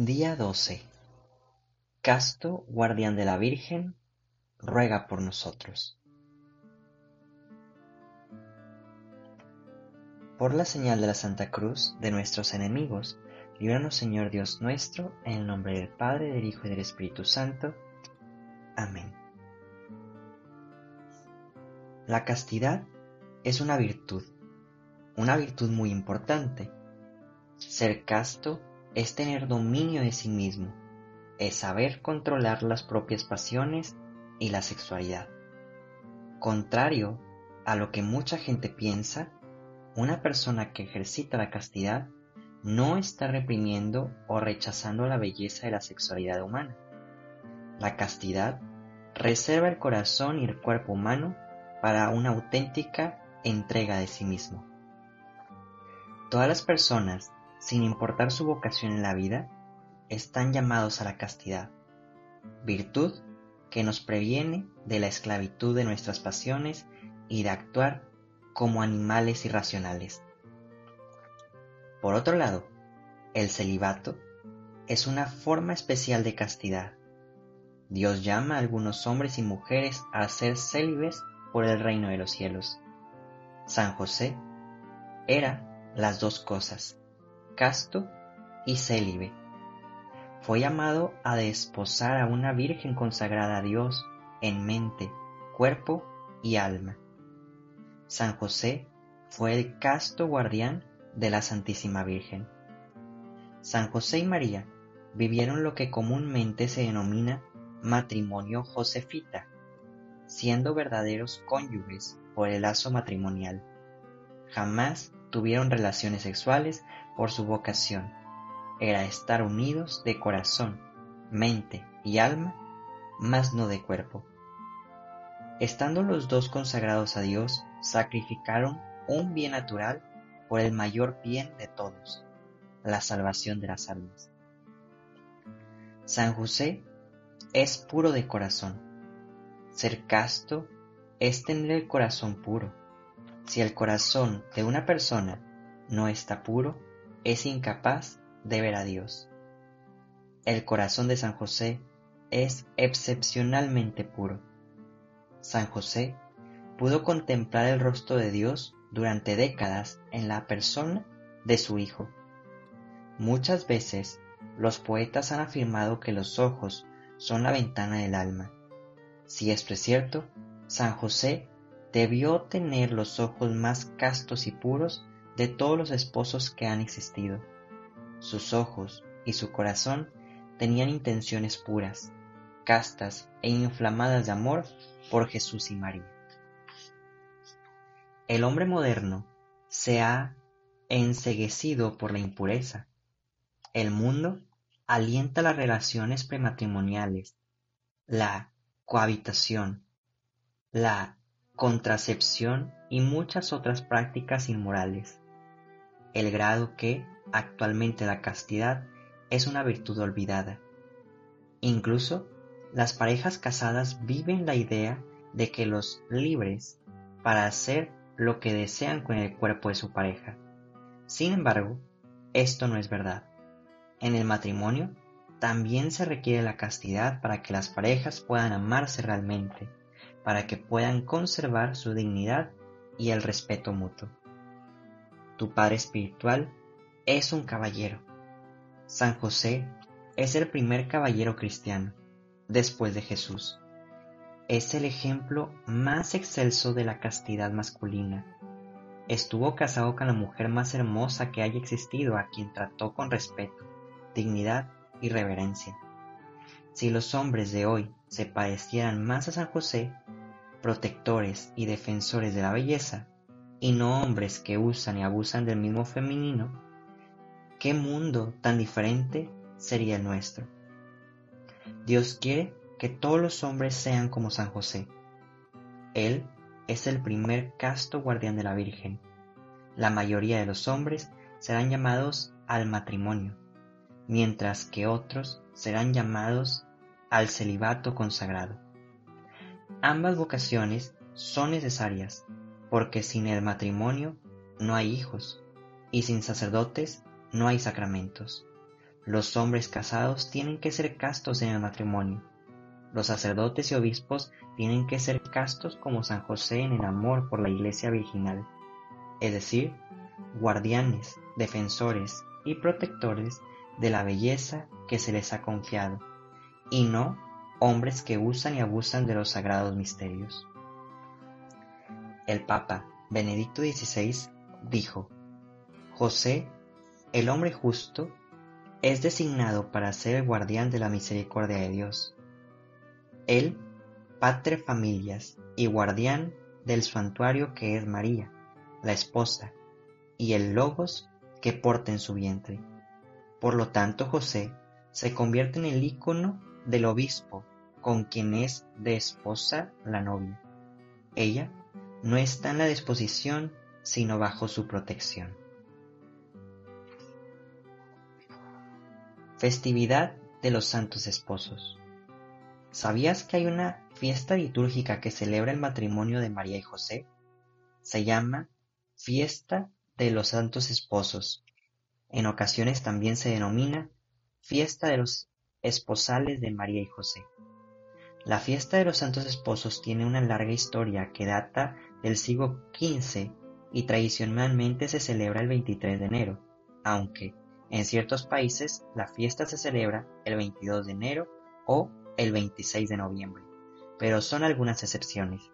Día 12. Casto, guardián de la Virgen, ruega por nosotros. Por la señal de la Santa Cruz de nuestros enemigos, líbranos Señor Dios nuestro, en el nombre del Padre, del Hijo y del Espíritu Santo. Amén. La castidad es una virtud, una virtud muy importante. Ser casto es tener dominio de sí mismo, es saber controlar las propias pasiones y la sexualidad. Contrario a lo que mucha gente piensa, una persona que ejercita la castidad no está reprimiendo o rechazando la belleza de la sexualidad humana. La castidad reserva el corazón y el cuerpo humano para una auténtica entrega de sí mismo. Todas las personas sin importar su vocación en la vida, están llamados a la castidad, virtud que nos previene de la esclavitud de nuestras pasiones y de actuar como animales irracionales. Por otro lado, el celibato es una forma especial de castidad. Dios llama a algunos hombres y mujeres a ser célibes por el reino de los cielos. San José era las dos cosas casto y célibe. Fue llamado a desposar a una virgen consagrada a Dios en mente, cuerpo y alma. San José fue el casto guardián de la Santísima Virgen. San José y María vivieron lo que comúnmente se denomina matrimonio josefita, siendo verdaderos cónyuges por el lazo matrimonial. Jamás tuvieron relaciones sexuales por su vocación. Era estar unidos de corazón, mente y alma, mas no de cuerpo. Estando los dos consagrados a Dios, sacrificaron un bien natural por el mayor bien de todos, la salvación de las almas. San José es puro de corazón. Ser casto es tener el corazón puro. Si el corazón de una persona no está puro, es incapaz de ver a Dios. El corazón de San José es excepcionalmente puro. San José pudo contemplar el rostro de Dios durante décadas en la persona de su Hijo. Muchas veces los poetas han afirmado que los ojos son la ventana del alma. Si esto es cierto, San José debió tener los ojos más castos y puros de todos los esposos que han existido. Sus ojos y su corazón tenían intenciones puras, castas e inflamadas de amor por Jesús y María. El hombre moderno se ha enseguecido por la impureza. El mundo alienta las relaciones prematrimoniales, la cohabitación, la contracepción y muchas otras prácticas inmorales el grado que, actualmente la castidad, es una virtud olvidada. Incluso, las parejas casadas viven la idea de que los libres para hacer lo que desean con el cuerpo de su pareja. Sin embargo, esto no es verdad. En el matrimonio también se requiere la castidad para que las parejas puedan amarse realmente, para que puedan conservar su dignidad y el respeto mutuo tu Padre Espiritual, es un caballero. San José es el primer caballero cristiano, después de Jesús. Es el ejemplo más excelso de la castidad masculina. Estuvo casado con la mujer más hermosa que haya existido, a quien trató con respeto, dignidad y reverencia. Si los hombres de hoy se parecieran más a San José, protectores y defensores de la belleza, y no hombres que usan y abusan del mismo femenino, ¿qué mundo tan diferente sería el nuestro? Dios quiere que todos los hombres sean como San José. Él es el primer casto guardián de la Virgen. La mayoría de los hombres serán llamados al matrimonio, mientras que otros serán llamados al celibato consagrado. Ambas vocaciones son necesarias porque sin el matrimonio no hay hijos, y sin sacerdotes no hay sacramentos. Los hombres casados tienen que ser castos en el matrimonio. Los sacerdotes y obispos tienen que ser castos como San José en el amor por la iglesia virginal, es decir, guardianes, defensores y protectores de la belleza que se les ha confiado, y no hombres que usan y abusan de los sagrados misterios. El Papa Benedicto XVI dijo, José, el hombre justo, es designado para ser el guardián de la misericordia de Dios. Él, pater familias y guardián del santuario que es María, la esposa, y el logos que porta en su vientre. Por lo tanto, José se convierte en el ícono del obispo con quien es de esposa la novia. Ella no está en la disposición sino bajo su protección. Festividad de los Santos Esposos. ¿Sabías que hay una fiesta litúrgica que celebra el matrimonio de María y José? Se llama Fiesta de los Santos Esposos. En ocasiones también se denomina Fiesta de los Esposales de María y José. La fiesta de los Santos Esposos tiene una larga historia que data del siglo XV y tradicionalmente se celebra el 23 de enero, aunque en ciertos países la fiesta se celebra el 22 de enero o el 26 de noviembre, pero son algunas excepciones.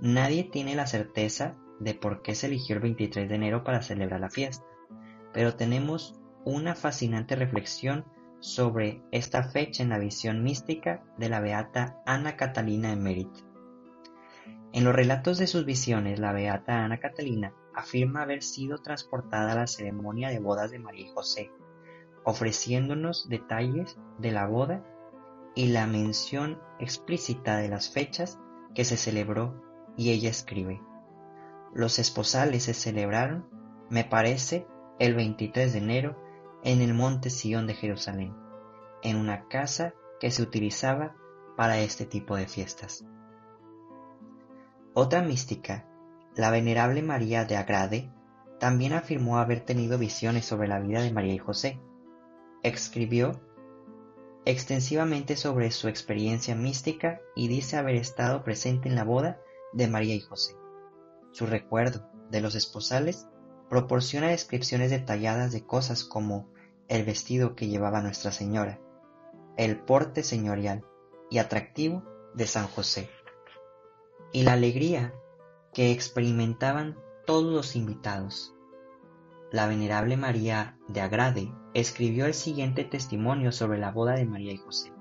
Nadie tiene la certeza de por qué se eligió el 23 de enero para celebrar la fiesta, pero tenemos una fascinante reflexión sobre esta fecha en la visión mística de la beata Ana Catalina Emerit. En los relatos de sus visiones, la beata Ana Catalina afirma haber sido transportada a la ceremonia de bodas de María y José, ofreciéndonos detalles de la boda y la mención explícita de las fechas que se celebró y ella escribe. Los esposales se celebraron, me parece, el 23 de enero en el monte Sion de Jerusalén, en una casa que se utilizaba para este tipo de fiestas. Otra mística la venerable María de Agrade también afirmó haber tenido visiones sobre la vida de María y José. Escribió extensivamente sobre su experiencia mística y dice haber estado presente en la boda de María y José. Su recuerdo de los esposales proporciona descripciones detalladas de cosas como el vestido que llevaba Nuestra Señora, el porte señorial y atractivo de San José, y la alegría que experimentaban todos los invitados. La venerable María de Agrade escribió el siguiente testimonio sobre la boda de María y José.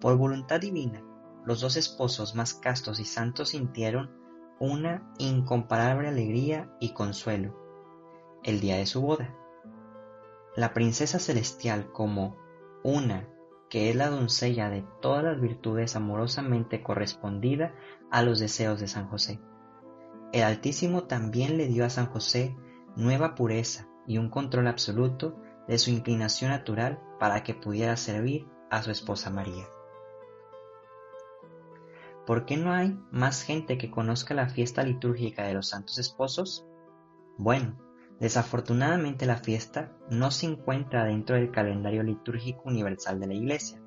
Por voluntad divina, los dos esposos más castos y santos sintieron una incomparable alegría y consuelo el día de su boda. La princesa celestial como una que es la doncella de todas las virtudes amorosamente correspondida a los deseos de San José. El Altísimo también le dio a San José nueva pureza y un control absoluto de su inclinación natural para que pudiera servir a su esposa María. ¿Por qué no hay más gente que conozca la fiesta litúrgica de los santos esposos? Bueno, Desafortunadamente la fiesta no se encuentra dentro del calendario litúrgico universal de la Iglesia.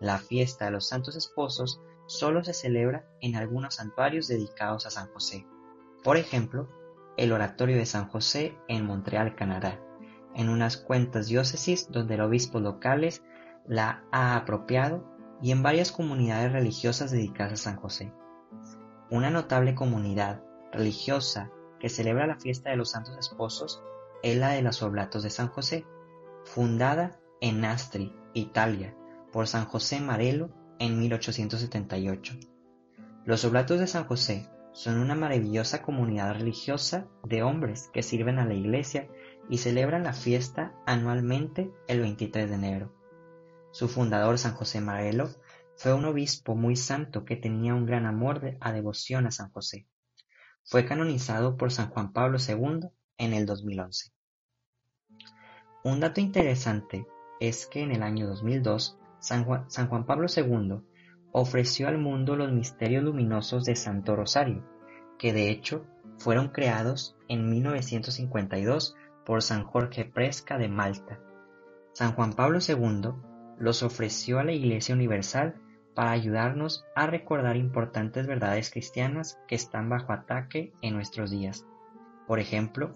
La fiesta de los santos esposos solo se celebra en algunos santuarios dedicados a San José. Por ejemplo, el Oratorio de San José en Montreal, Canadá, en unas cuentas diócesis donde el obispo locales la ha apropiado y en varias comunidades religiosas dedicadas a San José. Una notable comunidad religiosa que celebra la fiesta de los santos esposos es la de los Oblatos de San José, fundada en Astri, Italia, por San José Marello en 1878. Los Oblatos de San José son una maravillosa comunidad religiosa de hombres que sirven a la iglesia y celebran la fiesta anualmente el 23 de enero. Su fundador, San José Marello, fue un obispo muy santo que tenía un gran amor a devoción a San José. Fue canonizado por San Juan Pablo II en el 2011. Un dato interesante es que en el año 2002 San Juan, San Juan Pablo II ofreció al mundo los misterios luminosos de Santo Rosario, que de hecho fueron creados en 1952 por San Jorge Presca de Malta. San Juan Pablo II los ofreció a la Iglesia Universal para ayudarnos a recordar importantes verdades cristianas que están bajo ataque en nuestros días. Por ejemplo,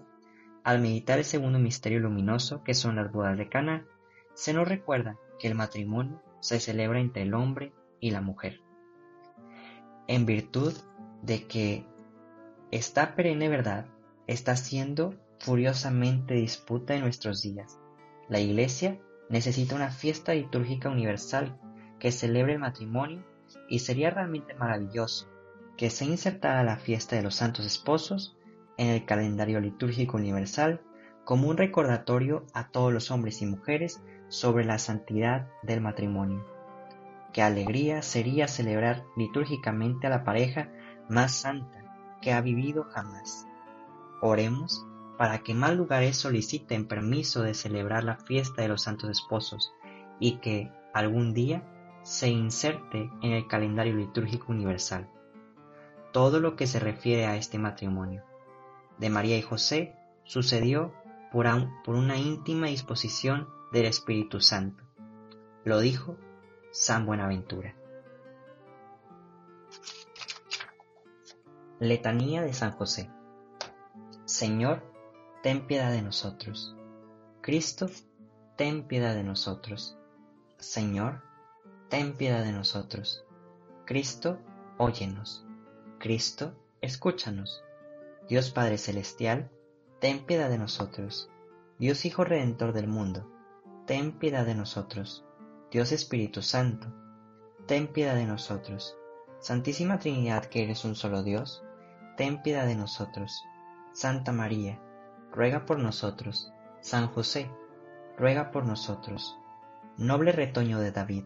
al meditar el segundo misterio luminoso, que son las bodas de Cana, se nos recuerda que el matrimonio se celebra entre el hombre y la mujer. En virtud de que esta perenne verdad está siendo furiosamente disputa en nuestros días. La Iglesia necesita una fiesta litúrgica universal que celebre el matrimonio y sería realmente maravilloso que se insertara la fiesta de los santos esposos en el calendario litúrgico universal como un recordatorio a todos los hombres y mujeres sobre la santidad del matrimonio. Qué alegría sería celebrar litúrgicamente a la pareja más santa que ha vivido jamás. Oremos para que más lugares soliciten permiso de celebrar la fiesta de los santos esposos y que algún día se inserte en el calendario litúrgico universal todo lo que se refiere a este matrimonio. De María y José sucedió por, una íntima disposición del Espíritu Santo. Lo dijo San Buenaventura. Letanía de San José. Señor, ten piedad de nosotros. Cristo, ten piedad de nosotros. Señor, ten piedad de nosotros. Cristo, óyenos. Cristo, escúchanos. Dios Padre Celestial, ten piedad de nosotros. Dios Hijo Redentor del mundo, ten piedad de nosotros. Dios Espíritu Santo, ten piedad de nosotros. Santísima Trinidad que eres un solo Dios, ten piedad de nosotros. Santa María, ruega por nosotros. San José, ruega por nosotros. Noble retoño de David,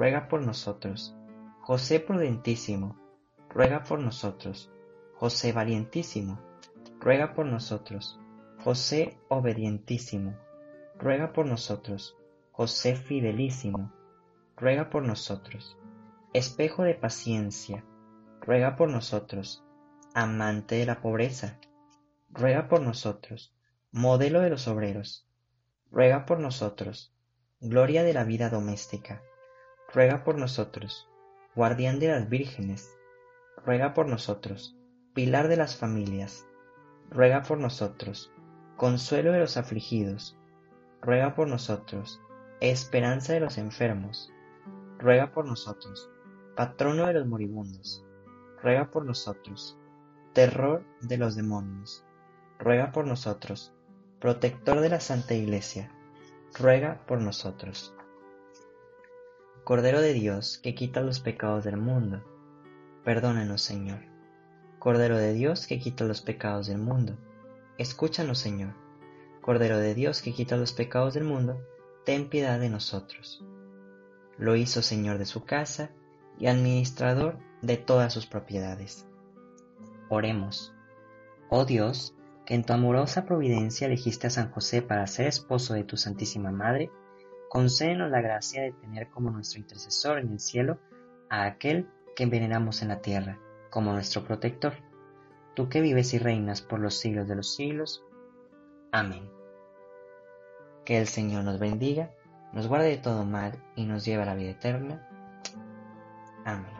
ruega por nosotros. José Prudentísimo, ruega por nosotros. José Valientísimo, ruega por nosotros. José Obedientísimo, ruega por nosotros. José Fidelísimo, ruega por nosotros. Espejo de paciencia, ruega por nosotros amante de la pobreza, ruega por nosotros, modelo de los obreros, ruega por nosotros, gloria de la vida doméstica, ruega por nosotros, guardián de las vírgenes, ruega por nosotros, pilar de las familias, ruega por nosotros, consuelo de los afligidos, ruega por nosotros, esperanza de los enfermos, ruega por nosotros, patrono de los moribundos, ruega por nosotros, terror de los demonios, ruega por nosotros. Protector de la Santa Iglesia, ruega por nosotros. Cordero de Dios, que quita los pecados del mundo, perdónanos, Señor. Cordero de Dios, que quita los pecados del mundo, escúchanos, Señor. Cordero de Dios, que quita los pecados del mundo, ten piedad de nosotros. Lo hizo Señor de su casa y administrador de todas sus propiedades Oremos. Oh Dios, que en tu amorosa providencia elegiste a San José para ser esposo de tu Santísima Madre, concédenos la gracia de tener como nuestro intercesor en el cielo a aquel que veneramos en la tierra, como nuestro protector. Tú que vives y reinas por los siglos de los siglos. Amén. Que el Señor nos bendiga, nos guarde de todo mal y nos lleve a la vida eterna. Amén.